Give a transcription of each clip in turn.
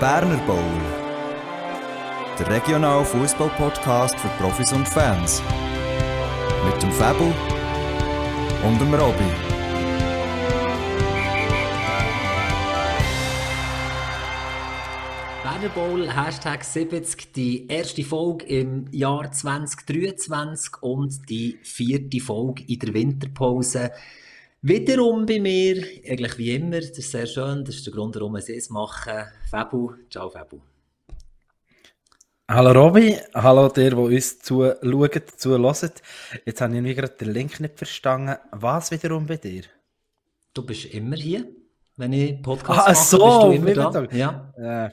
Berner Bowl. Der regionale Fußball-Podcast für Profis und Fans. Mit dem Fabel und dem Robby. Berner Bowl, Hashtag 70, die erste Folge im Jahr 2023 und die vierte Folge in der Winterpause. Wiederum bei mir, eigentlich wie immer, das ist sehr schön, das ist der Grund, warum wir es machen. Fabu, ciao Fabu. Hallo Robby, hallo der, der uns zuschaut, zuhört. Jetzt habe ich irgendwie gerade den Link nicht verstanden. Was wiederum bei dir? Du bist immer hier, wenn ich Podcast ah, mache, so, bist du immer da. da. Ja. Äh,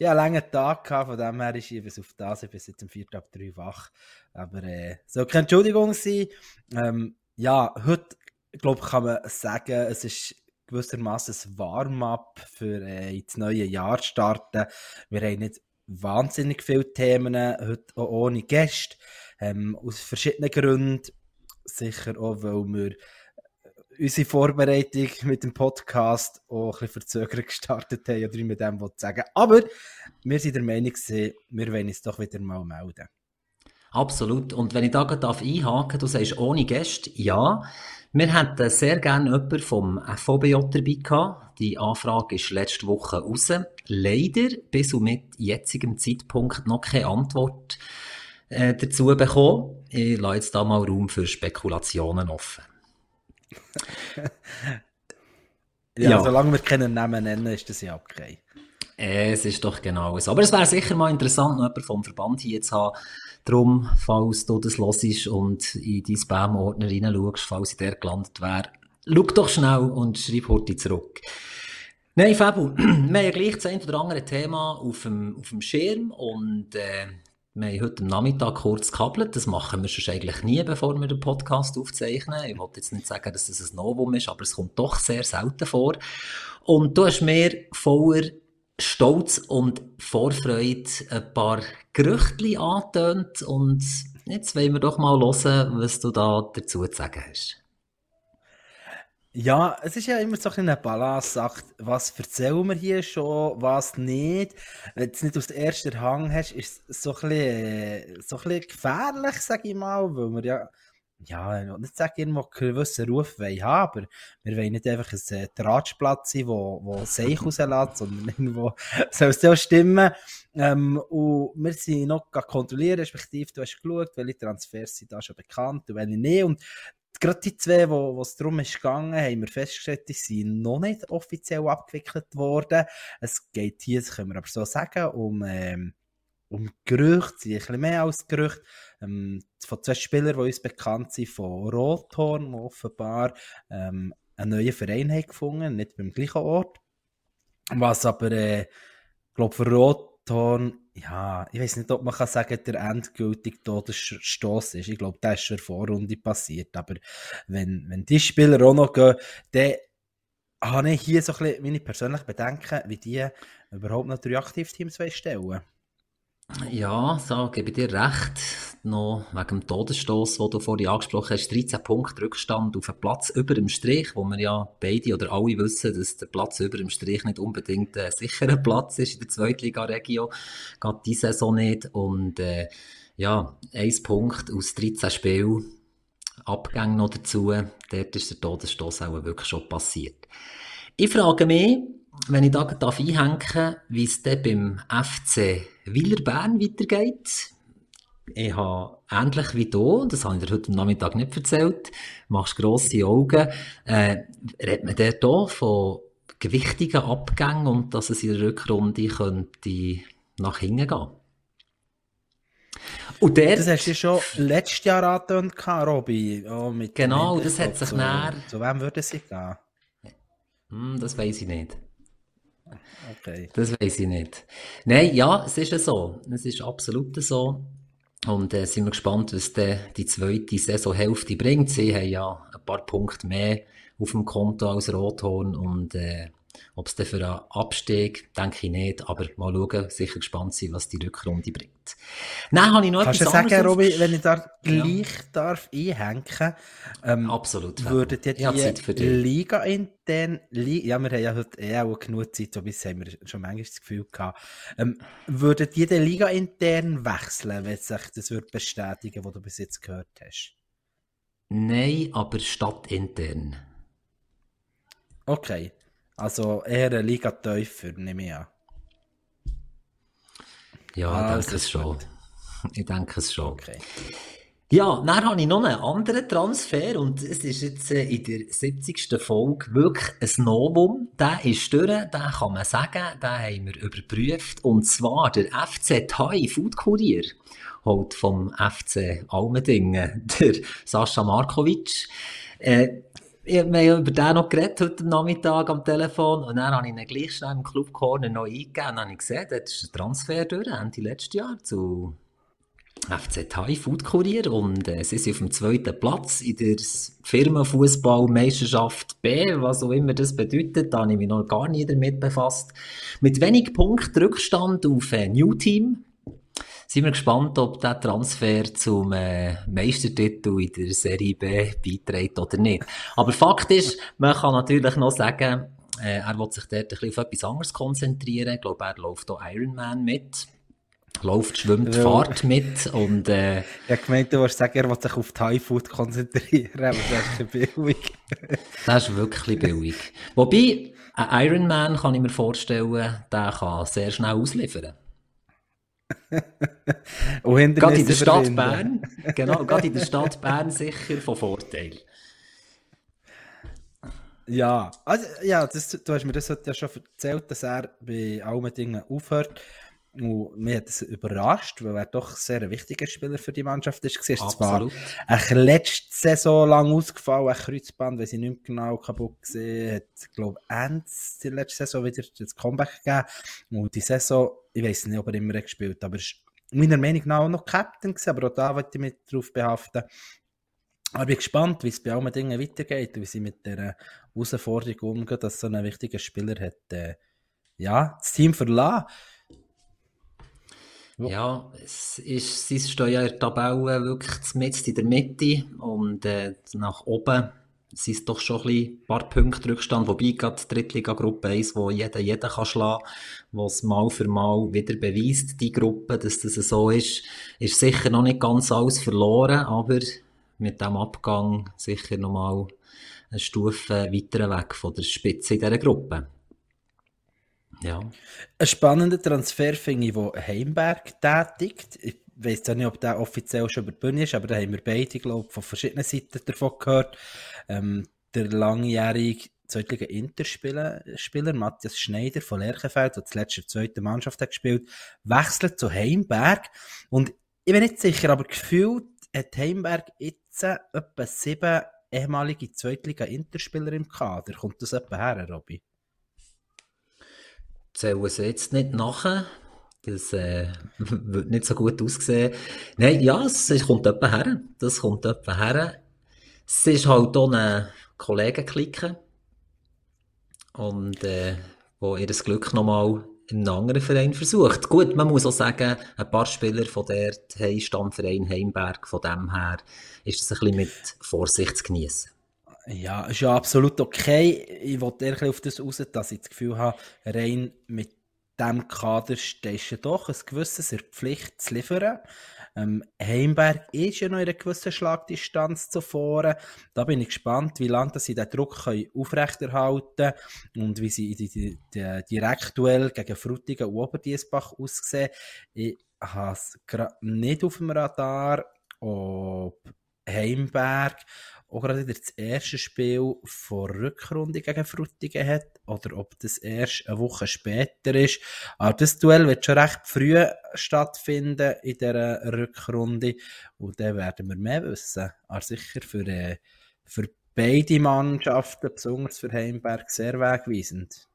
ja, einen langen Tag gehabt, von dem her ist ich bis auf das, ich bin jetzt um 4 ab 3 wach. Aber äh, soll keine Entschuldigung sein. Ähm, ja, heute ich glaube, kann man sagen, es ist gewissermaßen ein Warm-up für äh, ins neue Jahr starten. Wir haben nicht wahnsinnig viele Themen, heute auch ohne Gäste, ähm, aus verschiedenen Gründen. Sicher auch, weil wir äh, unsere Vorbereitung mit dem Podcast auch ein bisschen verzögert gestartet haben, oder mit dem sagen. Aber wir sind der Meinung, wir wollen uns doch wieder mal melden. Absolut. Und wenn ich da gerade einhaken darf, du sagst ohne Gäste, ja. Wir hätten sehr gerne jemanden vom FOBJ dabei gehabt. Die Anfrage ist letzte Woche raus. Leider bis und mit jetzigem Zeitpunkt noch keine Antwort äh, dazu bekommen. Ich lasse jetzt da mal Raum für Spekulationen offen. ja, ja, solange wir keinen Namen nennen, ist das ja okay. Es ist doch genau so. Aber es wäre sicher mal interessant, noch jemanden vom Verband hier zu haben. Darum, falls du das hörst und in deinen Spam-Ordner reinschaust, falls ich der gelandet wäre, schau doch schnell und schreib heute zurück. Nein, Fabu, wir haben ja gleich das ein oder andere Thema auf dem, auf dem Schirm und äh, wir haben heute am Nachmittag kurz gekabelt. Das machen wir schon eigentlich nie, bevor wir den Podcast aufzeichnen. Ich wollte jetzt nicht sagen, dass das ein Novum ist, aber es kommt doch sehr selten vor. Und du hast mir voller Stolz und Vorfreude ein paar Gerüchte angetönt und jetzt wollen wir doch mal hören, was du da dazu zu sagen hast. Ja, es ist ja immer so ein eine Balance, sagt, was erzählen wir hier schon, was nicht. Wenn du es nicht aus der ersten Hang hast, ist es so ein bisschen, so ein bisschen gefährlich, sag ich mal, weil wir ja ja, ich will nicht sagen, irgendwo einen gewissen Ruf haben, aber wir wollen nicht einfach ein äh, Tratschplatz sein, wo, wo Seich rauslässt, sondern irgendwo soll es ja stimmen. Ähm, und wir sind noch kontrollieren, respektive du hast geschaut, welche Transfers sind da schon bekannt und welche nicht. Und gerade die zwei, wo, wo es darum ist gegangen, haben wir festgestellt, die sind noch nicht offiziell abgewickelt worden. Es geht hier, das können wir aber so sagen, um, ähm, um Gerüchte, sind ein bisschen mehr als Gerüchte, ähm, von zwei Spielern, die uns bekannt sind, von Rothorn, die offenbar ähm, einen neuen Verein haben gefunden, nicht beim gleichen Ort. Was aber, äh, glaube für Rothorn, ja, ich weiß nicht, ob man kann sagen, der endgültige Todesstoß ist. Ich glaube, das ist schon Vorrunde passiert. Aber wenn, wenn die Spieler auch noch gehen, dann habe ich hier so ein bisschen meine persönlichen Bedenken, wie die überhaupt noch drei Aktivteams stellen ja, so gebe ich dir recht. Noch wegen dem Todesstoß, den du vorhin angesprochen hast, 13 Punkte Rückstand auf einen Platz über dem Strich, wo wir ja beide oder alle wissen, dass der Platz über dem Strich nicht unbedingt ein sicherer Platz ist in der Zweitliga-Region. Geht diese Saison nicht. Und äh, ja, ein Punkt aus 13 Spielen, Abgänge noch dazu. Dort ist der Todesstoß auch wirklich schon passiert. Ich frage mich, wenn ich da einhängen darf, wie es dann beim FC Wieler Bern weitergeht. Ich habe ähnlich wie du, das habe ich dir heute Nachmittag nicht erzählt, machst grosse Augen, äh, redet man dort hier von gewichtigen Abgängen und dass es in der Rückrunde könnte nach hinten gehen. Und der, das hast du schon letztes Jahr angetönt, Robby. Oh, genau, das hat sich näher... Zu wem würde es gehen? Hm, das weiß ich nicht. Okay. Das weiß ich nicht. Nein, ja, es ist so. Es ist absolut so. Und äh, sind wir gespannt, was de, die zweite Saisonhälfte bringt. Sie haben ja ein paar Punkte mehr auf dem Konto als Rothorn und äh, Ob es für einen Abstieg, denke ich nicht, aber mal schauen, sicher gespannt sein, was die Rückrunde bringt. Dann habe ich noch Kannst etwas du sagen, Robi, wenn ich da gleich ja. darf einhängen ähm, Absolut. Würdet ihr die Liga intern, Li ja, wir haben ja heute eh auch genug Zeit, so bis haben wir schon manchmal das Gefühl gehabt, ähm, würdet ihr die Liga intern wechseln, wenn sich das wird bestätigen, was du bis jetzt gehört hast? Nein, aber stadtintern. Okay. Also eher Liga tiefer, nehme ich an. Ja, ich ah, denke es schon. Ich denke es schon. Okay. Ja, dann habe ich noch einen anderen Transfer und es ist jetzt äh, in der 70. Folge wirklich ein Novum. Der ist durch, den kann man sagen, den haben wir überprüft. Und zwar der FC Thai Food Kurier holt vom FC Almendingen, der Sascha Markovic. Äh, wir haben über den noch geredet heute Nachmittag am Telefon. Und dann habe ich ihn gleich schnell im Club Corner noch eingegeben. Und habe ich gesehen, dort ist ein Transfer durch, Ende letztes Jahr zu FC Thai Food Courier. Und äh, sie sind auf dem zweiten Platz in der Firmenfußballmeisterschaft B, was auch immer das bedeutet, da habe ich mich noch gar nie damit befasst. Mit wenig Punkten Rückstand auf ein New Team, sind wir gespannt, ob der Transfer zum äh, Meistertitel in der Serie B beiträgt oder nicht. Aber Fakt ist, man kann natürlich noch sagen, äh, er will sich dort ein bisschen auf etwas anderes konzentrieren. Ich glaube, er läuft auch Ironman mit. Läuft, schwimmt, ja. fahrt mit und äh, habe gemeint, du wolltest sagen, er will sich auf Thai Food konzentrieren, aber das ist billig. das ist wirklich billig. Wobei, ein Ironman kann ich mir vorstellen, der kann sehr schnell ausliefern. gerade in der Stadt Bern, genau, gerade in der Stadt Bern sicher von Vorteil. Ja, also, ja das, du hast mir das ja schon erzählt, dass er bei allen Dingen aufhört. Und mich hat das überrascht, weil er doch sehr ein wichtiger Spieler für die Mannschaft ist. Er ist zwar eine letzte Saison lang ausgefallen, ein Kreuzband, weil sie nicht genau kaputt gesehen hat, glaube ich, Ende der letzten Saison wieder das Comeback gegeben. Und die Saison, ich weiß nicht, ob er immer gespielt hat, aber er ist meiner Meinung nach auch noch Captain gewesen, aber auch da wollte ich mich drauf behaften. Aber ich bin gespannt, wie es bei allen Dingen weitergeht, wie sie mit der Herausforderung umgehen, dass so ein wichtiger Spieler hat, äh, ja, das Team verlassen. Ja, es ist, sie stehen ja in der Tabelle wirklich mit in der Mitte und äh, nach oben sind es doch schon ein, paar Punkte Rückstand, wobei gerade die Drittliga-Gruppe 1, wo jeder jeden kann schlagen, wo es mal für mal wieder beweist, die Gruppe, dass das so ist, ist sicher noch nicht ganz alles verloren, aber mit dem Abgang sicher noch mal eine Stufe weiter weg von der Spitze in dieser Gruppe. Ja. Ein spannender Transfer finde ich, wo Heimberg tätigt. Ich weiß ja nicht, ob der offiziell schon über die Bühne ist, aber da haben wir beide, glaube ich, von verschiedenen Seiten davon gehört. Ähm, der langjährige zweitlige Interspieler Spieler, Matthias Schneider von Lerchenfeld, der zuletzt in der zweiten Mannschaft hat gespielt, wechselt zu Heimberg. Und ich bin nicht sicher, aber gefühlt hat Heimberg jetzt etwa sieben ehemalige zweitliga Interspieler im Kader. Kommt das etwa her, Robby? zählen sie jetzt nicht nachher. Das äh, wird nicht so gut aussehen. Nein, ja, es, es kommt etwa her. Das kommt etwa her. Es ist halt auch eine Kollegenklicke. Und äh, wo ihr das Glück nochmal in einem anderen Verein versucht. Gut, man muss auch sagen, ein paar Spieler von der haben Stammverein Heimberg, von dem her ist das ein bisschen mit Vorsicht zu genießen. Ja, ist ja absolut okay. Ich wollte eher auf das raus, dass ich das Gefühl habe, rein mit dem Kader stehst du doch ein gewisses in Pflicht zu liefern. Ähm, Heimberg ist ja noch in einer gewissen Schlagdistanz zuvor. Da bin ich gespannt, wie lange sie den Druck aufrechterhalten können und wie sie Direktduell gegen Frutigen und Oberdiesbach aussehen. Ich habe es gerade nicht auf dem Radar, ob Heimberg auch gerade das erste Spiel vor Rückrunde gegen Frutigen hat oder ob das erst eine Woche später ist. Aber das Duell wird schon recht früh stattfinden in dieser Rückrunde und dann werden wir mehr wissen. Aber sicher für, äh, für beide Mannschaften, besonders für Heimberg, sehr wegweisend.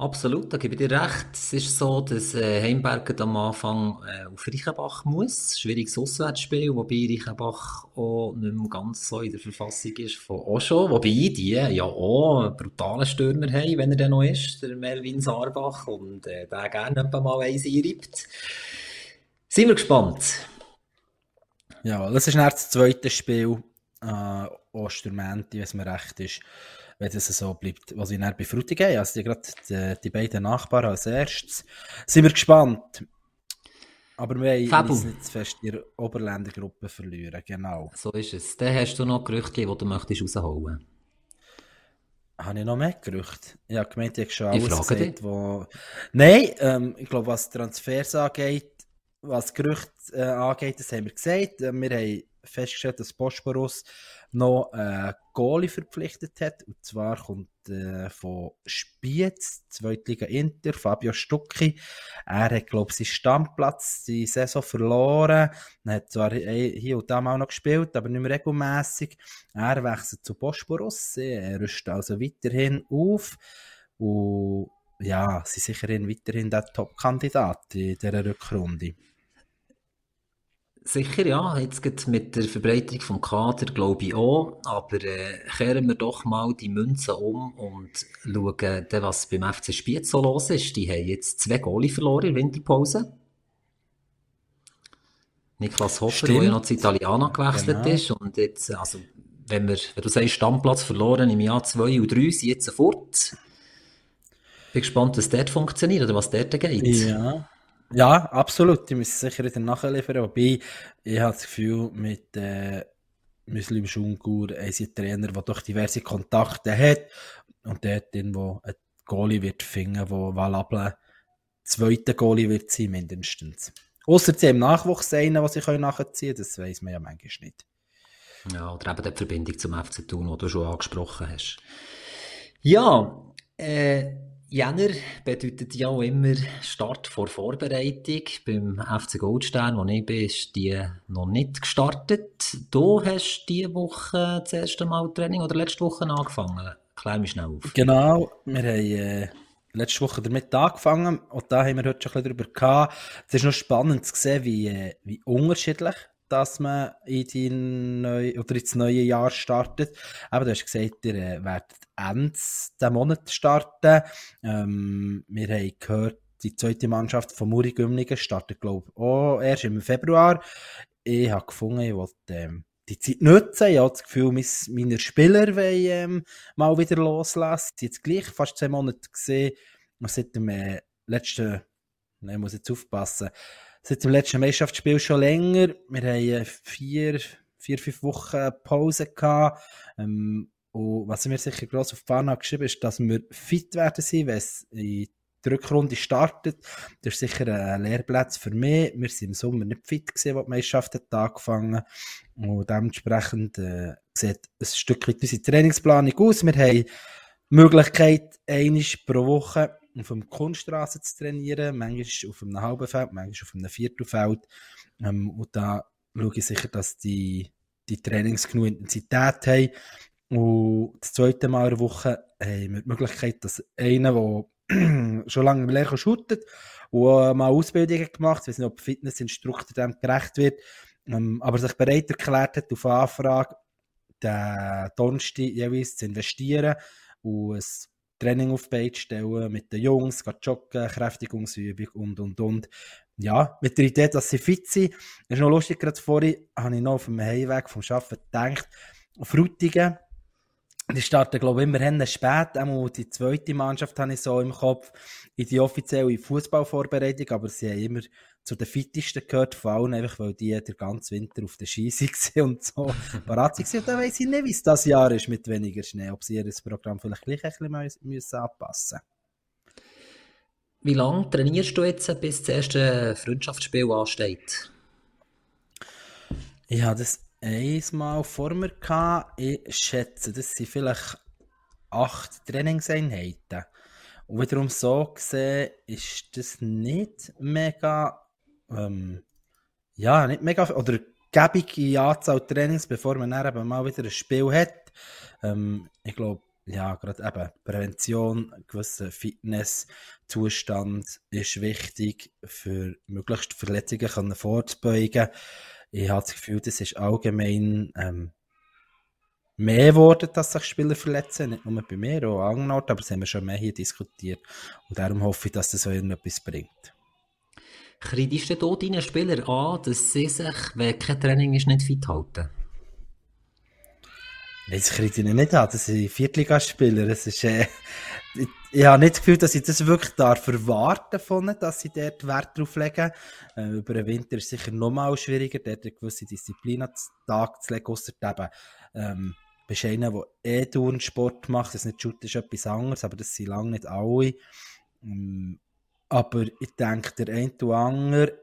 Absolut, da gebe ich dir recht. Es ist so, dass äh, Heimberger am Anfang äh, auf Reichenbach muss. Schwieriges Auswärtsspiel, wobei Reichenbach auch nicht mehr ganz so in der Verfassung ist von Osho. Wobei die ja auch einen brutalen Stürmer haben, wenn er dann noch ist, der Melvin Sarbach, und äh, der gerne mal eins einreibt. Sind wir gespannt. Ja, das ist das zweite Spiel äh, Ostermänti, wenn es mir recht ist wenn das so bleibt, was ich dann bei Frutigen habe. Also die, gerade die, die, beiden Nachbarn als erstes. Sind wir gespannt. Aber wir wollen uns nicht zu fest in der Oberländergruppe verlieren, genau. So ist es. Dann hast du noch Gerüchte, die du möchtest rausholen habe ich noch mehr Gerüchte? Ich habe gemeint, ich habe schon alles gesagt, wo... Nein, ähm, ich glaube, was Transfers angeht, was Gerüchte äh, angeht, das haben wir gesagt. Äh, wir haben festgestellt, dass Bosporus noch einen Goalie verpflichtet hat. Und zwar kommt äh, von Spiez, Zweitliga Inter, Fabio Stucki. Er hat, glaube ich, seinen Stammplatz die Saison verloren. Er hat zwar hier und da mal noch gespielt, aber nicht mehr regelmässig. Er wechselt zu Bosporus. Er rüstet also weiterhin auf. Und ja, sie sind sicherhin weiterhin der Top-Kandidat in dieser Rückrunde. Sicher, ja. Jetzt geht mit der Verbreitung vom Kader glaube ich auch. Aber äh, kehren wir doch mal die Münzen um und schauen, dann, was beim FC Spiez so los ist. Die haben jetzt zwei Goalie verloren in der Winterpause. Niklas Hoffer, der ja noch zu Italiana gewechselt genau. ist. Und jetzt, also, wenn, wir, wenn du sagst, Stammplatz verloren im Jahr 2 und 3, sind jetzt fort. Bin gespannt, was dort funktioniert oder was dort geht. Ja. Ja, absolut. Die müssen sicher wieder nachliefern. Wobei, ich habe das Gefühl, mit äh, Muslim Schungur, ein Trainer, der doch diverse Kontakte hat und dort irgendwo ein Goalie wird finden, der valable zweiter Goalie wird sein, mindestens. Außer sie haben Nachwuchs einen, den sie nachziehen können, das weiß man ja manchmal nicht. Ja, oder eben die Verbindung zum FC Thun, die du schon angesprochen hast. Ja, äh, Jänner bedeutet ja auch immer Start vor Vorbereitung. Beim FC Goldstern, wo ich bin, ist die noch nicht gestartet. Du hast diese Woche das erste Mal Training oder letzte Woche angefangen. Klär mich schnell auf. Genau, wir haben äh, letzte Woche damit angefangen und da haben wir heute schon ein bisschen darüber gehabt. Es ist noch spannend zu sehen, wie, äh, wie unterschiedlich dass man in die neue, oder ins neue Jahr startet. Aber du hast gesagt, ihr äh, werdet Ende diesen Monat starten. Ähm, wir haben gehört, die zweite Mannschaft von Muri Gümligen startet, glaube ich, auch erst im Februar. Ich habe gefunden, ich wollte ähm, die Zeit nutzen. Ich habe das Gefühl, meine Spieler wollen ähm, mal wieder loslassen. Jetzt gleich fast zwei Monate gesehen, seit dem äh, letzten, ich muss jetzt aufpassen, seit dem letzten Meisterschaftsspiel schon länger. Wir haben vier, vier fünf Wochen Pause gehabt. Ähm, und was mir sicher gross auf die Fahne geschrieben ist, dass wir fit werden sein, wenn es in die Rückrunde startet. Das ist sicher ein Lehrplatz für mich. Wir sind im Sommer nicht fit gewesen, als die Meisterschaft hat angefangen. Und dementsprechend äh, sieht ein Stück weit unsere Trainingsplanung aus. Wir haben die Möglichkeit, einmal pro Woche auf einer Kunststraße zu trainieren, manchmal auf einem halben Feld, manchmal auf einem Viertelfeld. Ähm, und da schaue ich sicher, dass die, die Trainings genug Intensität haben. Und das zweite Mal in der Woche haben wir die Möglichkeit, dass einer, der schon lange im Lehrer shootet und mal Ausbildungen gemacht, ich weiß nicht, ob Fitnessinstruktor dem gerecht wird, ähm, aber sich bereit erklärt hat, auf Anfrage den Donnerstag jeweils zu investieren und ein Training auf die Beine stellen, mit den Jungs, joggen, Kräftigungsübung und, und, und. Ja, mit der Idee, dass sie fit sind. Das ist noch lustig, gerade vorhin habe ich noch auf dem Heimweg vom Arbeiten gedacht, Frutigen, die starten, glaube ich, immerhin spät. Auch die zweite Mannschaft habe ich so im Kopf in die offizielle Fußballvorbereitung, aber sie haben immer zu den fittesten gehört, vor allem einfach, weil die den ganzen Winter auf der Ski waren und so parat waren. Und dann weiss ich nicht, wie es das Jahr ist mit weniger Schnee, ob sie ihr Programm vielleicht gleich ein bisschen müssen anpassen Wie lange trainierst du jetzt, bis das erste Freundschaftsspiel ansteht? Ich habe das einmal vor mir gehabt. Ich schätze, das sind vielleicht acht Trainingseinheiten. Und wiederum so gesehen ist das nicht mega, ähm, ja, nicht mega, oder gebige Anzahl Trainings, bevor man dann eben mal wieder ein Spiel hat. Ähm, ich glaube, ja, gerade eben Prävention, gewisser Fitnesszustand ist wichtig, für möglichst Verletzungen können vorzubeugen. Ich habe das Gefühl, das ist allgemein ähm, mehr geworden, dass sich Spieler verletzen, nicht nur bei mir, auch an anderen Orten, aber das haben wir schon mehr hier diskutiert. Und darum hoffe ich, dass das auch irgendetwas bringt. Kriegst du deinen Spieler an, dass sie sich, wenn kein Training ist, nicht fit halten? Das kriege ich nicht an, das sind Viertligaspieler. Ist, äh, ich, ich habe nicht das Gefühl, dass ich das wirklich darf erwarten von dass sie dort Wert drauf legen. Äh, über den Winter ist es sicher nochmal schwieriger, dort eine gewisse Disziplin an den Tag zu legen, ausser eben, ähm, bist einer, der eh Turnsport macht, das nicht Shoot ist etwas anderes, aber das sind lange nicht alle. Ähm, aber ich denke, der eine oder andere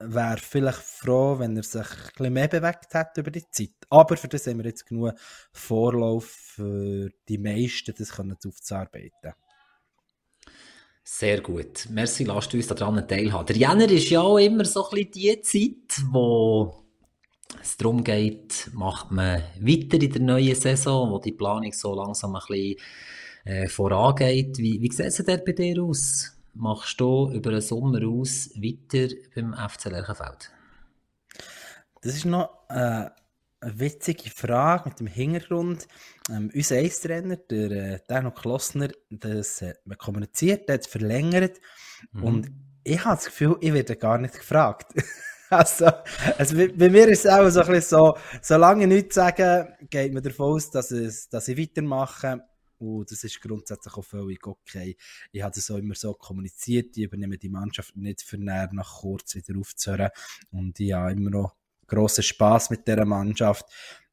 wäre vielleicht froh, wenn er sich ein bisschen mehr bewegt hätte über die Zeit. Aber für das haben wir jetzt genug Vorlauf für die meisten, das können aufzuarbeiten. Sehr gut. Merci, lasst uns daran teilhaben. Der Jänner ist ja auch immer so ein bisschen die Zeit, wo es darum geht, macht man weiter in der neuen Saison, wo die Planung so langsam ein bisschen äh, vorangeht. Wie, wie sieht es denn bei dir aus? Machst du über den Sommer aus weiter beim FC Lerchenfeld? Das ist noch äh, eine witzige Frage mit dem Hintergrund. Ähm, unser Ace-Trainer, der äh, Dano Klossner, das hat man kommuniziert, der hat es verlängert. Mhm. Und ich habe das Gefühl, ich werde gar nicht gefragt. also, also bei, mir ist es auch so ein bisschen so, solange ich nichts sage, geht man davon aus, dass, es, dass ich weitermache. Und das ist grundsätzlich auch völlig okay. Ich habe das auch immer so kommuniziert. Ich übernehme die Mannschaft nicht für näher nach kurz wieder aufzuhören. Und ich habe immer noch grossen Spaß mit dieser Mannschaft.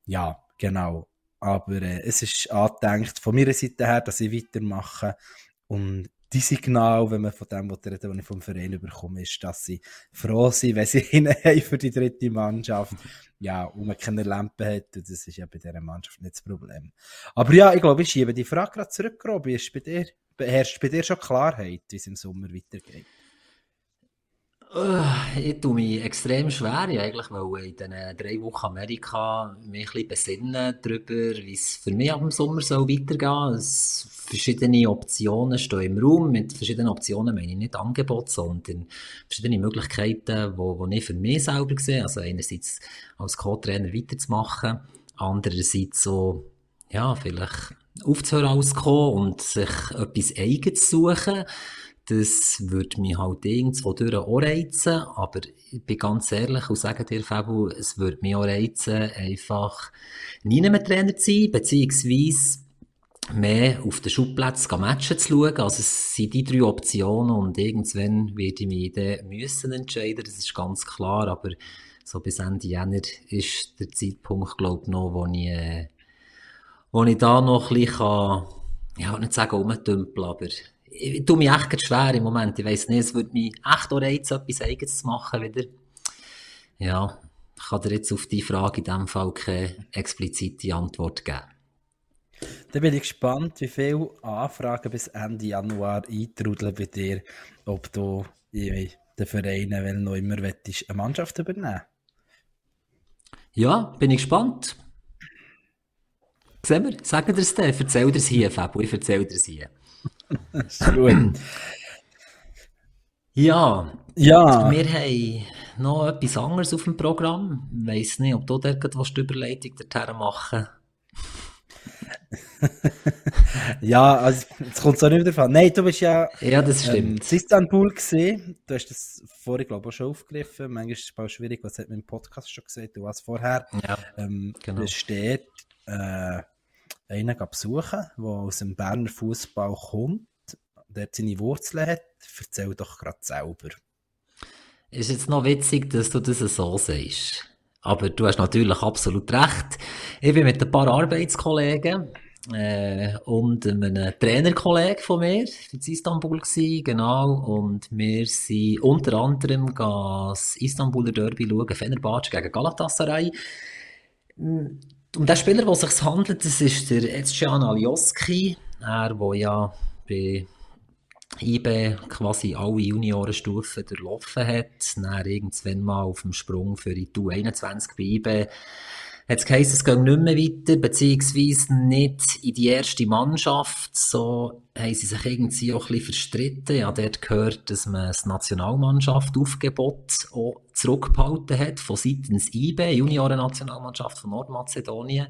Ja, genau. Aber äh, es ist angedenkt von meiner Seite her, dass ich weitermache. Und die Signal, wenn man von dem reden, was ich vom Verein bekomme, ist, dass sie froh sind, wenn sie hinein für die dritte Mannschaft. Ja, und man keine Lampe hat, das ist ja bei dieser Mannschaft nicht das Problem. Aber ja, ich glaube, ich schiebe die Frage gerade zurück, Robi. Ist bei dir, herrscht bei dir schon Klarheit, wie es im Sommer weitergeht? Uh, ich tue mich extrem schwer. Ich eigentlich wollte in diesen drei Wochen Amerika mich ein bisschen besinnen darüber, wie es für mich ab dem Sommer soll weitergehen soll verschiedene Optionen stehen im Raum. Mit verschiedenen Optionen meine ich nicht Angebot, sondern verschiedene Möglichkeiten, wo ich für mich selber sehe. Also einerseits als Co-Trainer weiterzumachen, andererseits so, ja, vielleicht aufzuhören als Co und sich etwas Eigenes zu suchen. Das würde mich halt irgendwo durch auch reizen, aber ich bin ganz ehrlich und sage dir, Fabu, es würde mich auch reizen, einfach nie mehr Trainer zu sein, beziehungsweise mehr auf den Schubplätzen Matchen zu schauen. Also es sind die drei Optionen und irgendwann werde ich mich dann müssen entscheiden, das ist ganz klar, aber so bis Ende Jänner ist der Zeitpunkt, glaube ich, noch, wo ich, äh, wo ich da noch ein bisschen kann, ja, nicht sagen umtümpeln, aber ich tue mich echt schwer im Moment. Ich weiss nicht, es würde mich echt auch reizen, etwas Eigenes zu machen wieder. Ja, ich kann dir jetzt auf die Frage in dem Fall keine explizite Antwort geben. Dann bin ich gespannt, wie viele Anfragen bis Ende Januar eintrudeln bei dir, ob du in den Vereinen, wenn noch immer willst, eine Mannschaft übernehmen Ja, bin ich gespannt. Sehen wir, sagen wir es dann. Erzähl dir es hier, Fabio, ich erzähl dir es hier. Ist gut. Ja, ja, wir haben noch etwas anderes auf dem Programm. Ich weiss nicht, ob du dort die Überleitung dorthin machen ja, also es kommt so nicht wieder von. Nein, du bist ja ja, das ähm, stimmt. Ähm, in Istanbul gesehen. Du hast das vorher, glaube ich, auch schon aufgegriffen. Manchmal ist es auch schwierig, was hat man im Podcast schon gesagt, du warst vorher. Ja, ähm, genau. Es steht, äh, einen besuchen, der aus dem Berner Fußball kommt, der seine Wurzeln hat. Erzähl doch gerade selber. Ist jetzt noch witzig, dass du das so sagst. Aber du hast natürlich absolut recht. Ich bin mit ein paar Arbeitskollegen äh, und einem Trainerkollegen von mir in Istanbul gewesen, genau. Und wir sind unter anderem das Istanbuler Derby schauen, Fenerbahce gegen Galatasaray. Um den Spieler, der sich handelt, das ist der Ezcan Alioski. Er, der ja bei IBE quasi alle Juniorenstufen durchlaufen hat, dann irgendwann mal auf dem Sprung für die U21 bei IBE hat es geheißen, es geht nicht mehr weiter, beziehungsweise nicht in die erste Mannschaft. So haben sie sich irgendwie auch ein bisschen verstritten. Ja, dort gehört, dass man das Nationalmannschaft-Aufgebot auch zurückgehalten hat, von seitens IBE, Junioren-Nationalmannschaft von Nordmazedonien.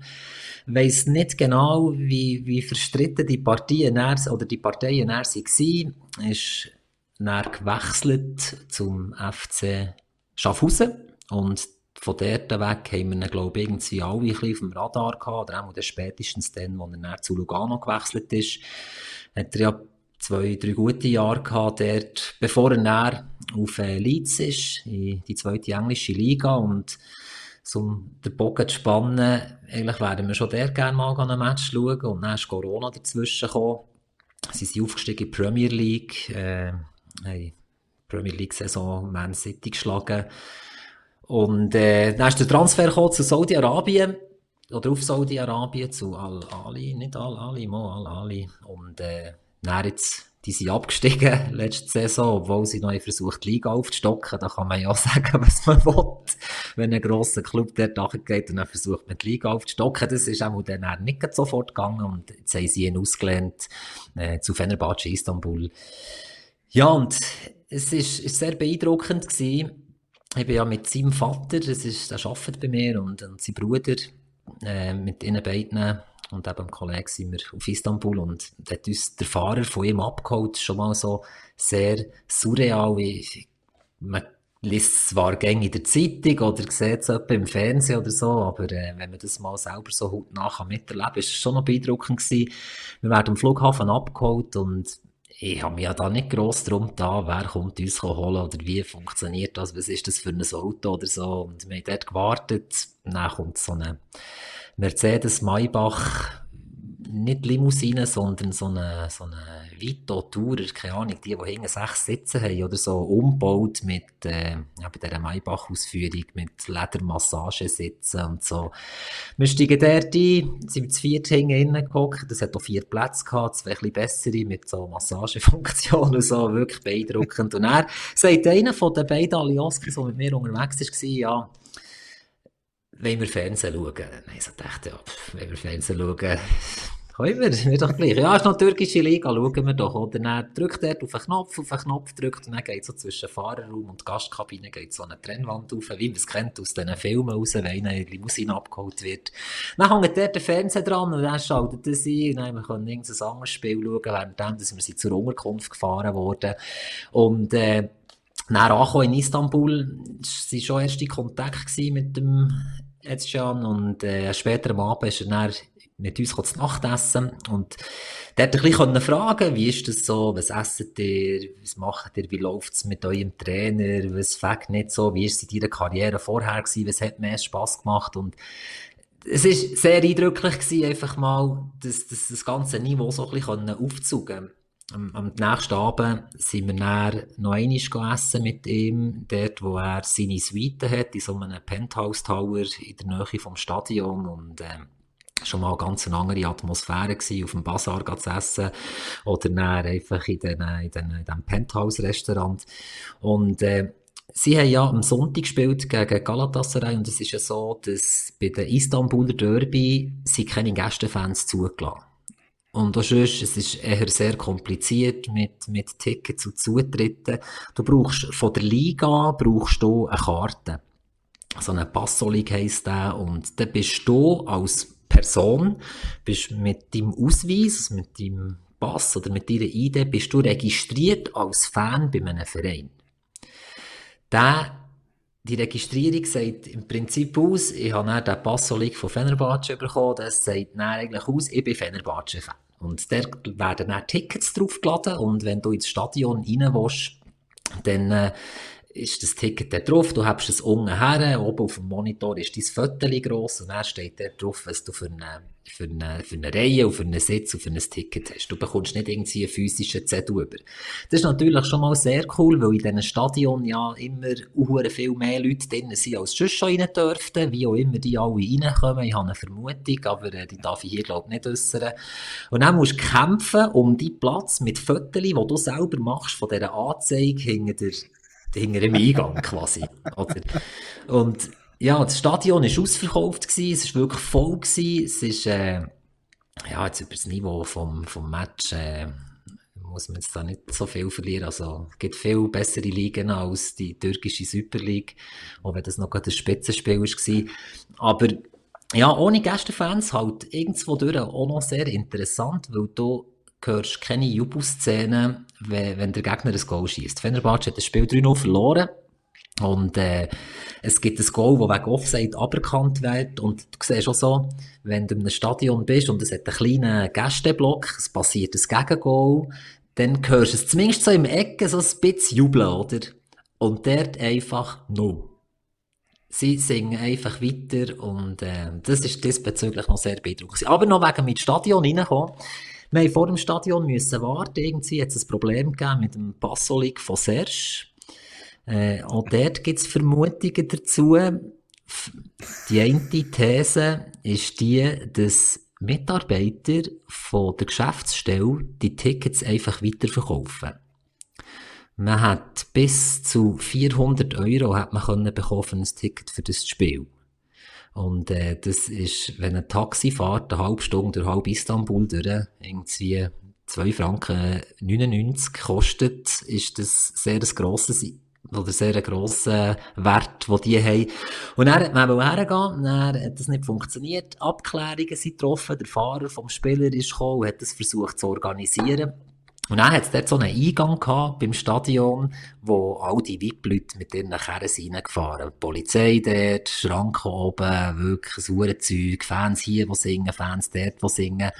Ich weiss nicht genau, wie, wie verstritten die Partien oder die Parteien näher waren. Ist näher gewechselt zum FC Schaffhausen und von dort weg haben wir ihn, glaube ich, irgendwie alle ein auf dem Radar gehabt, oder auch spätestens dann, als er dann zu Lugano gewechselt ist, hat er ja zwei, drei gute Jahre gehabt dort, bevor er auf äh, Leeds ist, in die zweite englische Liga. Und um den Bogen zu spannen, eigentlich werden wir schon der gerne mal ein Match schauen. Und dann ist Corona dazwischen gekommen. Sie sind aufgestiegen in die Premier League, äh, haben Premier League Saison Man City geschlagen und äh, dann ist der Transfer zu Saudi-Arabien oder auf Saudi-Arabien zu Al-Ali, nicht Al-Ali, Mo Al-Ali. Und äh, dann jetzt, die sind abgestiegen letzte Saison, obwohl sie noch versucht, die Liga aufzustocken. Da kann man ja sagen, was man will. Wenn ein grosser Club dort nachgeht und dann versucht man die Liga aufzustocken. Das ist auch dann nicht sofort gegangen und jetzt haben sie ihn ausgelehnt äh, zu Fenerbahce Istanbul. Ja, und es ist sehr beeindruckend gewesen, ich bin ja mit seinem Vater, das ist, der arbeitet bei mir, und, und sein Bruder, äh, mit ihnen beiden und eben dem Kollegen sind wir auf Istanbul und da hat uns der Fahrer von ihm abgeholt, schon mal so sehr surreal, wie, man liest zwar gängig in der Zeitung oder sieht es im Fernsehen oder so, aber äh, wenn man das mal selber so hautnah miterleben kann, ist es schon noch beeindruckend gewesen. Wir werden am Flughafen abgeholt und ich habe mich ja da nicht gross darum da, wer kommt uns holen oder wie funktioniert das, was ist das für ein Auto oder so. Und wir haben dort gewartet, dann kommt so eine Mercedes Maybach nicht Limousine, sondern so eine, so eine Vito Tourer, keine Ahnung, die, die hinten sechs Sitze haben oder so, umgebaut mit, äh, ja, bei dieser Maybach-Ausführung, mit Ledermassagesitzen und so. Wir steigen dort ein, sind zu viert hinten innen geguckt, das hat auch vier Plätze gehabt, zwei ein bessere mit so Massagefunktionen und so, wirklich beeindruckend. Und er sagt einer von den beiden Alioskis, der mit mir unterwegs war, ja, wenn wir Fernsehen schauen. Dann ich so gedacht, ja, wenn wir Fernsehen schauen, können wir, mir doch gleich. Ja, ist noch türkische Liga, schauen wir doch, oder? Dann drückt er auf einen Knopf, auf einen Knopf drückt, und dann geht so zwischen Fahrerraum und Gastkabine geht so eine Trennwand auf, wie man es kennt aus diesen Filmen raus, wenn eine Limousine abgeholt wird. Dann hängt der Fernseher dran, und dann schaltet er ein, und dann können wir irgendein anderes Spiel schauen, während wir sind zur Unterkunft gefahren worden. Und, äh, dann angekommen in Istanbul, es war schon erste Kontakt mit dem schon. Und äh, später am Abend ist er dann mit uns zu Nacht essen. Und der hat ein bisschen fragen wie ist das so, was esset ihr, was macht ihr, wie läuft es mit eurem Trainer, was fängt nicht so, wie ist es in deiner Karriere vorher gewesen, was hat mehr Spass gemacht? Und es ist sehr eindrücklich gewesen, einfach mal das, das, das ganze Niveau so ein bisschen aufzugen am, am nächsten Abend sind wir dann noch einmal essen mit ihm, dort, wo er seine Suite hat, in so einem Penthouse Tower in der Nähe vom Stadion. Und, äh, schon mal ganz eine andere Atmosphäre gewesen, auf dem Bazar zu essen oder dann einfach in, in dem Penthouse-Restaurant. Und äh, sie haben ja am Sonntag gespielt gegen Galatasaray und es ist ja so, dass bei den Istanbuler Derby sind keine Gästefans zugelassen. Und auch sonst, es ist eher sehr kompliziert mit, mit Tickets und Zutritten. Du brauchst, von der Liga brauchst du eine Karte. So eine Passolig heisst der. Und dann bist du als Person, bist mit deinem Ausweis, mit deinem Pass oder mit deiner ID, bist du registriert als Fan bei einem Verein. Der die Registrierung sagt im Prinzip aus, ich habe dann den Passolik von Fenerbahce bekommen, das sagt dann eigentlich aus, ich bin Fenerbahce-Fan. Und da werden dann Tickets draufgeladen und wenn du ins Stadion rein willst, dann äh, ist das Ticket da drauf, du hast es unten her, oben auf dem Monitor ist dein Foto gross und dann steht da drauf, was du für eine, für eine, für eine Reihe für einen Sitz und für ein Ticket hast. Du bekommst nicht irgendwie einen physischen Zettel über. Das ist natürlich schon mal sehr cool, weil in diesen Stadion ja immer viel mehr Leute drin sind, als sonst schon rein dürften, wie auch immer die alle reinkommen. Ich habe eine Vermutung, aber äh, die darf ich hier glaube ich nicht äußern. Und dann musst du kämpfen um die Platz mit Fotos, die du selber machst von dieser Anzeige hinter der hinter dem Eingang quasi. Oder? Und ja, das Stadion war ausverkauft, gewesen, es war wirklich voll, gewesen, es ist, äh, ja, jetzt über das Niveau vom, vom Match, äh, muss man jetzt da nicht so viel verlieren. Also, es gibt viel bessere Ligen als die türkische Super League, auch wenn das noch gerade ein Spitzenspiel war. Aber, ja, ohne Gästefans halt irgendwo durch auch noch sehr interessant, weil du hörst keine Jubelszenen, wenn, wenn der Gegner ein Goal schießt. Fenerbahce hat das Spiel 3-0 verloren. Und äh, es gibt ein Goal, das wegen Offside aberkannt wird. Und du siehst auch so, wenn du in einem Stadion bist und es hat einen kleinen Gästeblock, es passiert ein Gegengoal, dann hörst du es zumindest so im Ecken so ein bisschen jubeln, oder? Und dort einfach no. Sie singen einfach weiter und äh, das ist diesbezüglich noch sehr beeindruckend. Aber noch wegen mit Stadion reinkommen. Wir haben vor dem Stadion müssen warten. Irgendwie hat es ein Problem mit dem Passolik von Serge. Äh, auch dort gibt es Vermutungen dazu. Die eine These ist die, dass Mitarbeiter von der Geschäftsstelle die Tickets einfach weiterverkaufen. Man hat bis zu 400 Euro hat man können bekommen für ein Ticket für das Spiel. Und äh, das ist, wenn ein Taxi fährt, eine halbe Stunde durch halb Istanbul durch, irgendwie 2 Franken 99 kostet, ist das sehr ein grosses oder sehr einen grossen Wert, den die haben. Und dann hat man hergehen, dann hat das nicht funktioniert, Abklärungen sind getroffen, der Fahrer vom Spieler ist gekommen und hat das versucht zu organisieren. Und dann hat es dort so einen Eingang gehabt beim Stadion, wo all die VIP-Leute mit ihren Kerren sind reingefahren. Die Polizei dort, Schranken oben, wirklich saure Zeug, Fans hier, die singen, Fans dort, die singen.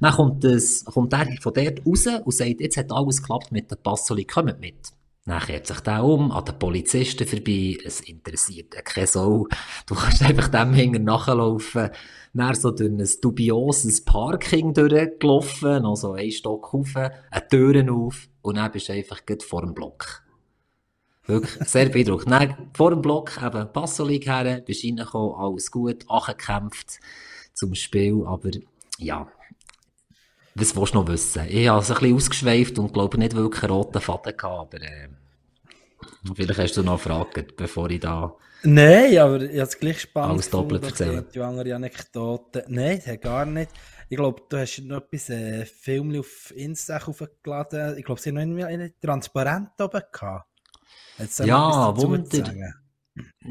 Dann kommt, das, kommt der von dort raus und sagt, jetzt hat alles geklappt mit der Passoli, kommt mit. Dann kehrt sich der um, an den Polizisten vorbei, es interessiert keine Sau. Du kannst einfach dem hinten nachlaufen. Dann so durch ein dubioses Parking durchgelaufen, noch so einen Stock rauf, eine Türen auf, und dann bist du einfach gut vor dem Block. Wirklich, sehr beeindruckend. Dann, vor dem Block, eben, Passolig her, bist reingekommen, alles gut, angekämpft zum Spiel, aber, ja, was willst du noch wissen? Ich habe es ein bisschen ausgeschweift und glaube nicht wirklich einen roten Faden gehabt, aber äh, vielleicht hast du noch Fragen, bevor ich da... Nein, aber ich habe es gleich spannend Alles doppelt erzählen. Die andere Anekdote. Nein, gar nicht. Ich glaube, du hast noch etwas äh, Film auf Insta hochgeladen. Ich glaube, sie haben noch eine Transparent oben gehabt. Ja, Wunder.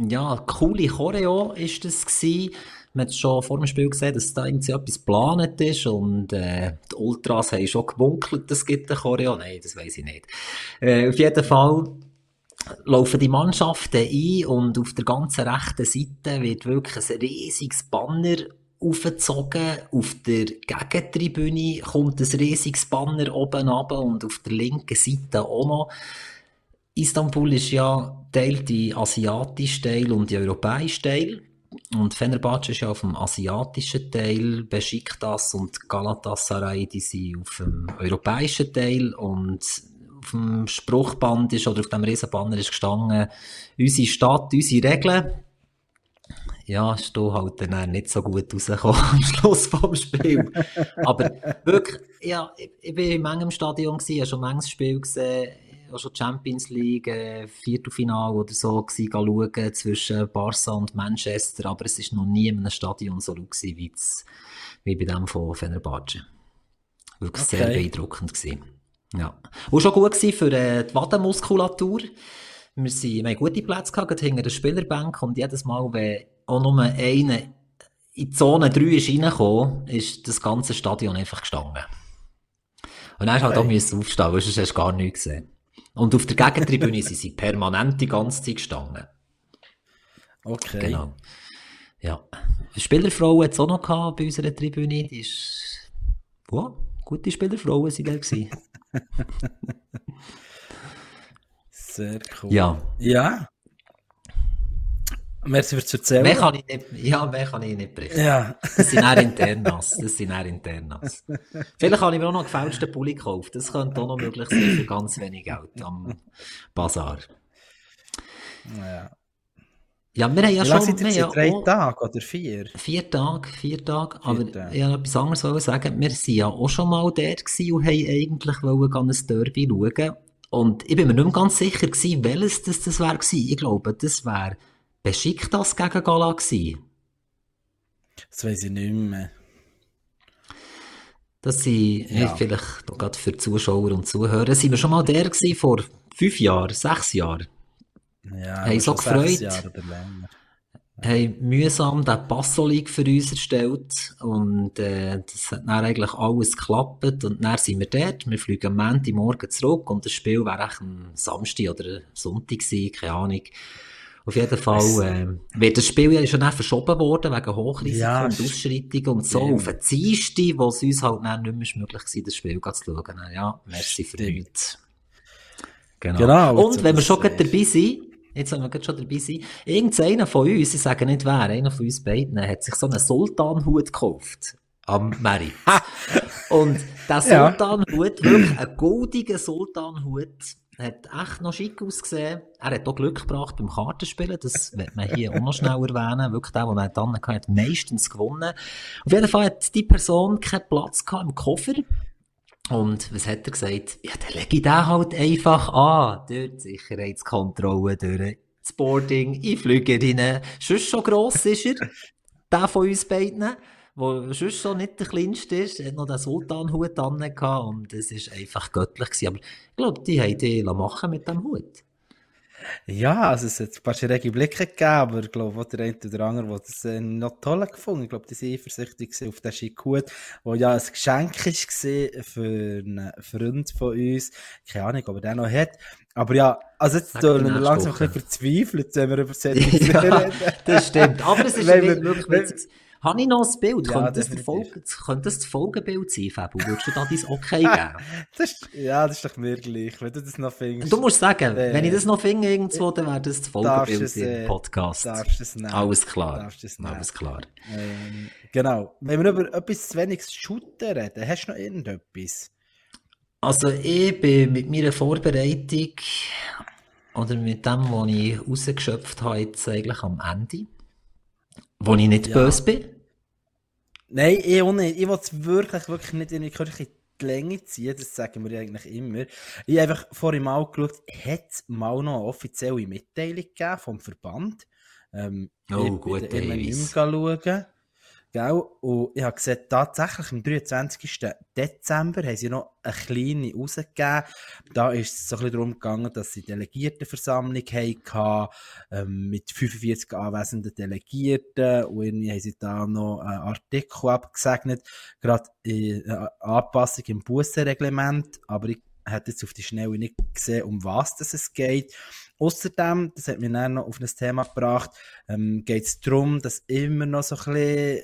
Ja, coole Choreo ist das gewesen. Man hat schon vor dem Spiel gesehen, dass da irgendwie etwas geplant ist und äh, die Ultras haben schon gewunkelt, es gibt eine Choreo. Nein, das weiß ich nicht. Äh, auf jeden Fall laufen die Mannschaften ein und auf der ganzen rechten Seite wird wirklich ein riesiges Banner aufgezogen. Auf der Gegentribüne kommt ein riesiges Banner oben runter und auf der linken Seite auch noch. Istanbul ist ja Teil die asiatische Teil und die europäische Teil. Und Fenerbahce ist ja auf dem asiatischen Teil, Besiktas und Galatasaray, die sind auf dem europäischen Teil und auf dem Spruchband ist, oder auf dem Riesenbanner ist gestanden, unsere Stadt, unsere Regeln. Ja, ist da halt dann nicht so gut rausgekommen am Schluss vom Spiel. Aber wirklich, ja, ich, ich bin in manchem Stadion gewesen, habe schon manches Spiel gesehen, auch schon Champions League, äh, Viertelfinale oder so gewesen, schauen zwischen Barca und Manchester, aber es ist noch nie in einem Stadion so laut wie, wie bei dem von Fenerbahce. Wirklich okay. sehr beeindruckend gewesen. Ja. Und schon gut gewesen für äh, die Wadenmuskulatur. Wir, sind, wir haben gute Plätze gehabt, hinter der Spielerbank und jedes Mal, wenn auch nur einer in die Zone 3 ist reingekommen, ist das ganze Stadion einfach gestanden. Und dann hast du halt auch aufstehen, sonst hast du gar nichts gesehen. Und auf der Gegentribüne sind sie permanent die ganze Zeit gestanden. Okay. Genau. Ja. Spielerfrauen hat es auch noch gehabt bei unserer Tribüne. Die ist, wow, gute Spielerfrauen sind da gewesen. Sehr cool. Ja. Ja. Merci fürs Erzählen. Mehr kann ich nicht, ja, mehr kann ich nicht berichten. Ja. Das sind eher Internas. Das sind eher Internas. Vielleicht kann ich mir auch noch einen gefälschten Pulli kaufen. Das könnte auch noch möglich sein für ganz wenig Geld am Bazar. Ja. Ja, wir haben ja Wie schon... sind haben Drei auch- Tage oder vier? Vier Tage, vier Tage. Aber Tage. ich wollte etwas anderes sagen. Wir waren ja auch schon mal dort gewesen und haben eigentlich wollen ein Derby schauen. Und ich bin mir nicht mehr ganz sicher gewesen, welches das, das wäre gewesen. Ich glaube, das wäre Besiktas gegen Gala gewesen? Das weiß ich nicht mehr. Das sind, ja. vielleicht gerade für Zuschauer und Zuhörer, sind wir schon mal der gewesen, vor fünf Jahren, sechs Jahren. Ja, haben so gefreut. Jahre haben mühsam den Passolig für uns erstellt und äh, das hat dann eigentlich alles geklappt und dann sind wir dort, wir fliegen am Montagmorgen zurück und das Spiel wäre eigentlich am Samstag oder Sonntag gewesen, keine Ahnung. Auf jeden Fall äh, wird das Spiel ja schon verschoben worden wegen Hochrisiko Ja, und Ausschreitungen und so stimmt. auf den Dienstag, wo es uns halt dann nicht mehr möglich war, das Spiel zu schauen. Ja, merci für nichts. Genau. Genau, Und wenn wir schon dabei sind, jetzt wenn wir gerade schon dabei sind, irgendeiner von uns, ich sage nicht wer, einer von uns beiden, hat sich so einen Sultanhut gekauft. Am Merit. Und der Ja. Sultanhut, wirklich ein goldiger Sultanhut, hat echt noch schick ausgesehen. Er hat auch Glück gebracht beim Kartenspielen, das wird man hier auch noch schnell erwähnen. Wirklich der, der er dann hatte, hat meistens gewonnen. Auf jeden Fall hat die Person keinen Platz gehabt im Koffer. Und was hat er gesagt? Ja, dann lege ich den halt einfach an. Die Sicherheitskontrolle, durch das Boarding, ich fliege rein. Sonst schon gross ist er. Der von uns beiden, der sonst schon nicht der kleinste ist, hat noch den Sultanhut an und es ist einfach göttlich gewesen. Aber ich glaube, die haben die machen mit dem Hut. Ja, also es hat ein paar schräge Blicke gegeben, aber ich glaube, der eine oder andere, der das äh, noch toll gefunden Ich glaube, die waren eifersüchtig auf den Schickhut, der ja ein Geschenk war für einen Freund von uns. Keine Ahnung, ob er den noch hat. Aber ja, also jetzt tun wir langsam ein bisschen verzweifelt, wenn wir über solche ja, reden. das stimmt. Aber es ist Wenn wirklich witzig. Habe ich noch ein Bild? Ja, könnte, das. Folge, könnte das das Folgebild sein, Fabu? Würdest du da dein Okay geben? Das ist, ja, das ist doch mir gleich, wenn du das noch findest. Du musst sagen, Äh, wenn ich das noch finde irgendwo, dann wäre das das Folgebild im äh, Podcast. darfst es nehmen. Alles klar. Darfst es nehmen. Alles klar. Ähm, genau. Wenn wir über etwas zu wenig Shooter reden, hast du noch irgendetwas? Also ich bin mit meiner Vorbereitung oder mit dem, was ich rausgeschöpft habe, jetzt eigentlich am Ende. Wo ich nicht Ja. böse bin. Nein, ich auch nicht. Ich will es wirklich, wirklich nicht in die Länge ziehen, das sagen wir eigentlich immer. Ich habe einfach vorhin mal geschaut, hat es mal noch eine offizielle Mitteilung gegeben vom Verband? Ähm, Oh, ich gut, Davis. nicht mehr schauen. Gell? Und ich habe gesehen, tatsächlich am 23. Dezember haben sie noch eine kleine rausgegeben. Da ist es so ein darum gegangen, dass sie Delegiertenversammlung hatten, ähm, mit 45 anwesenden Delegierten. Und irgendwie haben sie da noch einen Artikel abgesegnet, gerade in äh, Anpassung im Bussenreglement. Aber ich hätte jetzt auf die Schnelle nicht gesehen, um was das es geht. Außerdem, das hat mich dann noch auf ein Thema gebracht, ähm, geht es darum, dass immer noch so ein bisschen, äh,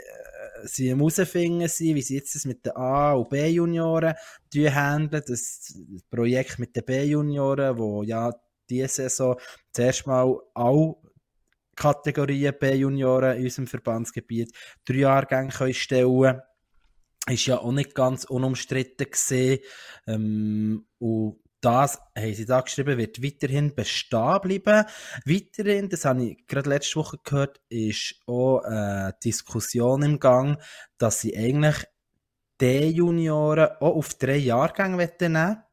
sie am herausfinden sind, wie sie jetzt mit den A- und B-Junioren handeln, das Projekt mit den B-Junioren, wo ja diese Saison zuerst mal alle Kategorien B-Junioren in unserem Verbandsgebiet drei Jahrgänge können stellen ist ja auch nicht ganz unumstritten gesehen. Ähm, und das, haben sie da geschrieben, wird weiterhin bestehen bleiben. Weiterhin, das habe ich gerade letzte Woche gehört, ist auch eine Diskussion im Gang, dass sie eigentlich die Junioren auch auf drei Jahrgänge nehmen wollen.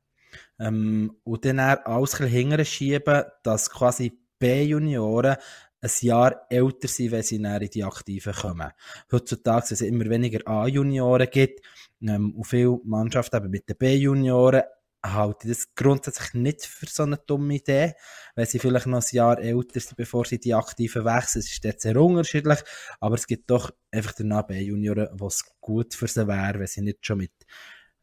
Ähm, und dann alles ein bisschen schieben, dass quasi B-Junioren ein Jahr älter sind, wenn sie dann in die Aktiven kommen. Heutzutage, dass es immer weniger A-Junioren gibt, ähm, und viele Mannschaften eben mit den B-Junioren, halte ich das grundsätzlich nicht für so eine dumme Idee, weil sie vielleicht noch ein Jahr älter sind, bevor sie die Aktiven wechseln. Es ist dort sehr unterschiedlich, aber es gibt doch einfach danach B-Junioren, wo es gut für sie wäre, wenn sie nicht schon mit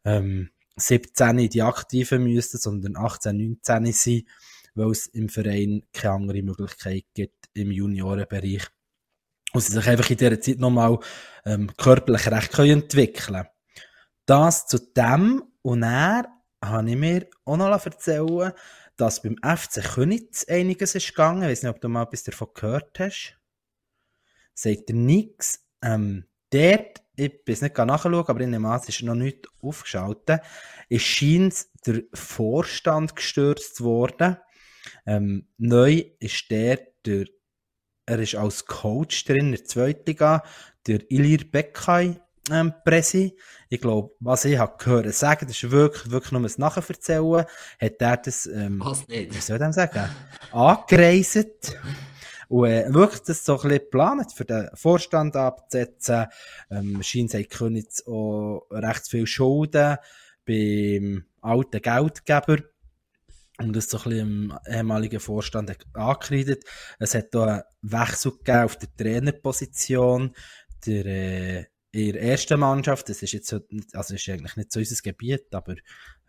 ähm, 17 in die Aktiven müssten, sondern 18, 19 sind, weil es im Verein keine andere Möglichkeit gibt im Juniorenbereich. Und sie sich einfach in dieser Zeit nochmal ähm, körperlich recht können entwickeln Das zu dem und er habe ich mir auch noch erzählen dass beim FC Königs einiges ist gegangen. Ich weiß nicht, ob du mal etwas davon gehört hast. Sagt er nichts. Ähm, dort, ich bin es nicht nachschauen, aber in dem Maß ist noch nicht aufgeschaltet, ist scheint der Vorstand gestürzt worden. Ähm, neu ist der, der, er ist als Coach drin in der zweiten Liga, der Ilir Bekkay, ähm, Presi. Ich glaube, was ich habe gehört sagen, das ist wirklich, wirklich nur ein Nacherzählen, hat er das, ähm, Was nicht? wie soll ich sagen, angereist. Und äh, wirklich das so ein bisschen geplant, für den Vorstand abzusetzen. Ähm, scheint hat Königs auch recht viel Schulden beim alten Geldgeber. Und das so ein bisschen im ehemaligen Vorstand angekreidet. Es hat hier einen Wechsel gegeben auf der Trainerposition. Der, äh, in der ersten Mannschaft, das ist jetzt also ist eigentlich nicht so unser Gebiet, aber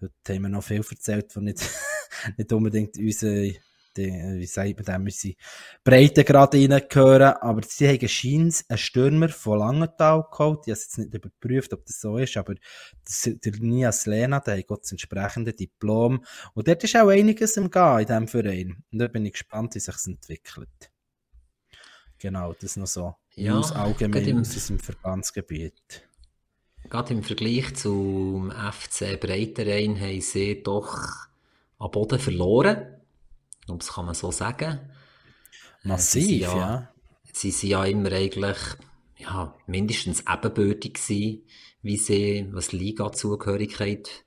heute haben wir noch viel erzählt, von nicht, nicht unbedingt unsere wie sagt man dem, unsere Breitengrad reingehören. Aber sie haben scheint einen Stürmer von Langenthal geholt. Ich habe jetzt nicht überprüft, ob das so ist, aber das, der Nias Lena, der hat das entsprechende Diplom. Und dort ist auch einiges im Gehen in diesem Verein. Und da bin ich gespannt, wie sich entwickelt. Genau, das noch so. Ja, News allgemein im, aus unserem Verbandsgebiet. Gerade im Vergleich zum FC Breiterein haben sie doch am Boden verloren glaube, das kann man so sagen. Massiv, sie ja, ja. Sie sind ja immer eigentlich ja, mindestens ebenbürtig gewesen, wie sie, was Liga-Zugehörigkeit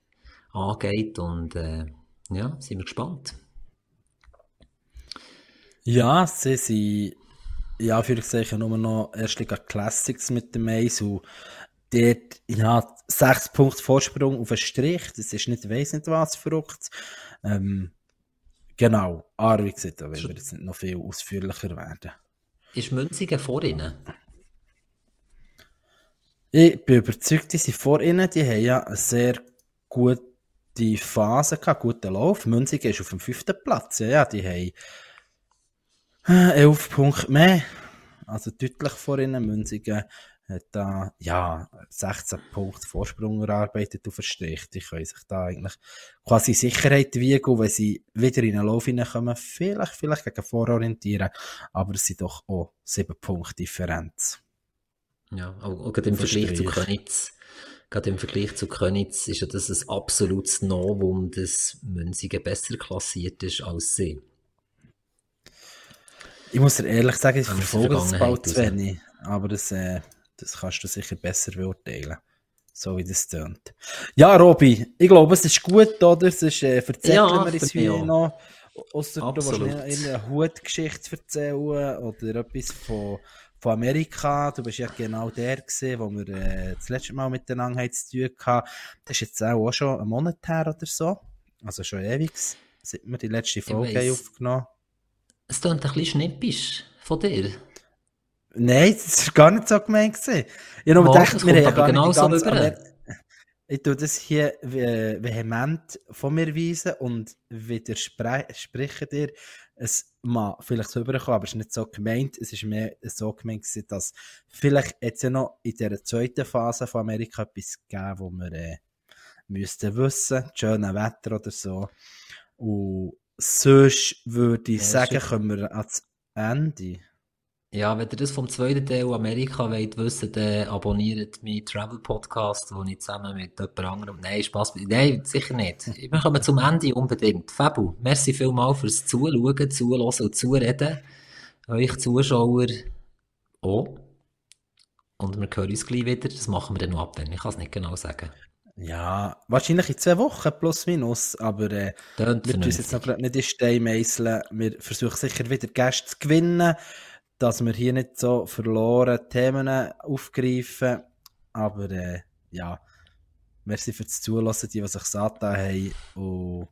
angeht. Und äh, ja, sind wir gespannt. Ja, sie sind ja, für ich nur noch Erstliga Classics mit dem Eis und dort, ja, sechs Punkte Vorsprung auf einen Strich, das ist nicht weiss nicht was verrückt. Ähm, Genau, aber wie gesagt, da werden wir jetzt nicht noch viel ausführlicher werden. Ist Münzigen vor ihnen? Ich bin überzeugt, die sind vor ihnen. Die haben ja eine sehr gute Phase gehabt, guten Lauf. Münzigen ist auf dem fünften Platz. Ja, ja die haben äh, elf Punkte mehr. Also deutlich vor ihnen. Münzigen hat da, ja, 16 Punkte Vorsprung erarbeitet auf Strich. Die können sich da eigentlich quasi Sicherheit wiegen, wenn sie wieder in den Lauf hineinkommen, vielleicht, vielleicht gegen vororientieren, aber es sind doch auch 7 Punkte Differenz. Ja, auch, auch gerade im Vergleich zu Könitz. Gerade im Vergleich zu Könitz ist ja das ein absolutes Novum, dass Münzigen besser klassiert ist als sie. Ich muss dir ehrlich sagen, ich verfolge das bald zu wenig. Aber das, äh, das kannst du sicher besser beurteilen. So wie das tönt. Ja, Robi, ich glaube, es ist gut, oder? Es ist, äh, erzählen ja, wir uns heute noch. Außer du willst eine Hutgeschichte erzählen oder etwas von, von Amerika. Du bist ja genau der gesehen, wo wir äh, das letzte Mal miteinander zu tun hatten. Das ist jetzt auch, auch schon ein Monat her oder so. Also schon ewig, seit wir die letzte Folge aufgenommen Es klingt ein bisschen schnippisch von dir. Nein, das war gar nicht so gemeint. Ich habe gedacht, wir haben gar genau nicht so Ich tue das hier vehement von mir weisen und widerspreche dir. Es mag vielleicht so überkommen, aber es ist nicht so gemeint. Es ist mehr so gemeint, dass vielleicht jetzt ja noch in dieser zweiten Phase von Amerika etwas geben, wo wir äh, müssten wissen, schönes Wetter oder so. Und sonst würde ich ja, sagen, kommen wir ans Ende. Ja, wenn ihr das vom zweiten Teil Amerika wollt wissen, dann abonniert meinen Travel Podcast, wo ich zusammen mit jemand anderem, nein, Spaß, nein, sicher nicht. Wir kommen zum Ende unbedingt. Fabu, merci vielmal fürs Zuschauen, Zuhören und Zureden. Euch Zuschauer auch. Und wir hören uns gleich wieder. Das machen wir dann noch ab, ich kann es nicht genau sagen. Ja, wahrscheinlich in zwei Wochen plus minus, aber äh, wir tun uns jetzt noch nicht in Stein meißeln. Wir versuchen sicher wieder Gäste zu gewinnen dass wir hier nicht so verloren Themen aufgreifen. Aber äh, ja, merci fürs Zulassen, die, die sich satt haben. Und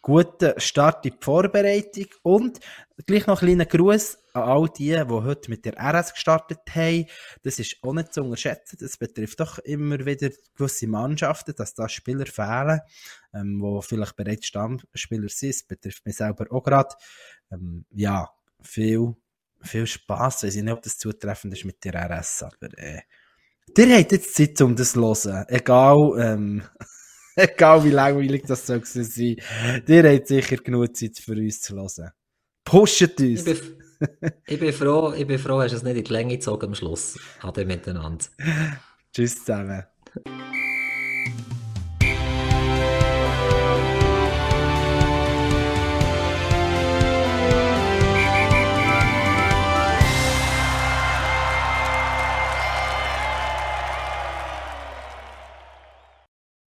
guten Start in die Vorbereitung. Und gleich noch ein kleiner Gruß an all die, die heute mit der RS gestartet haben. Das ist auch nicht zu unterschätzen. Das betrifft doch immer wieder gewisse Mannschaften, dass da Spieler fehlen, ähm, die vielleicht bereits Stammspieler sind. Das betrifft mich selber auch gerade. Ähm, ja, viel viel Spass. Ich weiß nicht, ob das zutreffend ist mit der RS, aber äh, ihr habt jetzt Zeit, um das zu hören. Egal, ähm, egal wie langweilig das soll sein. Ihr habt sicher genug Zeit für uns zu hören. Pushet uns! Ich bin, froh, ich bin froh, hast es nicht in die Länge gezogen am Schluss. Ade miteinander. Tschüss zusammen.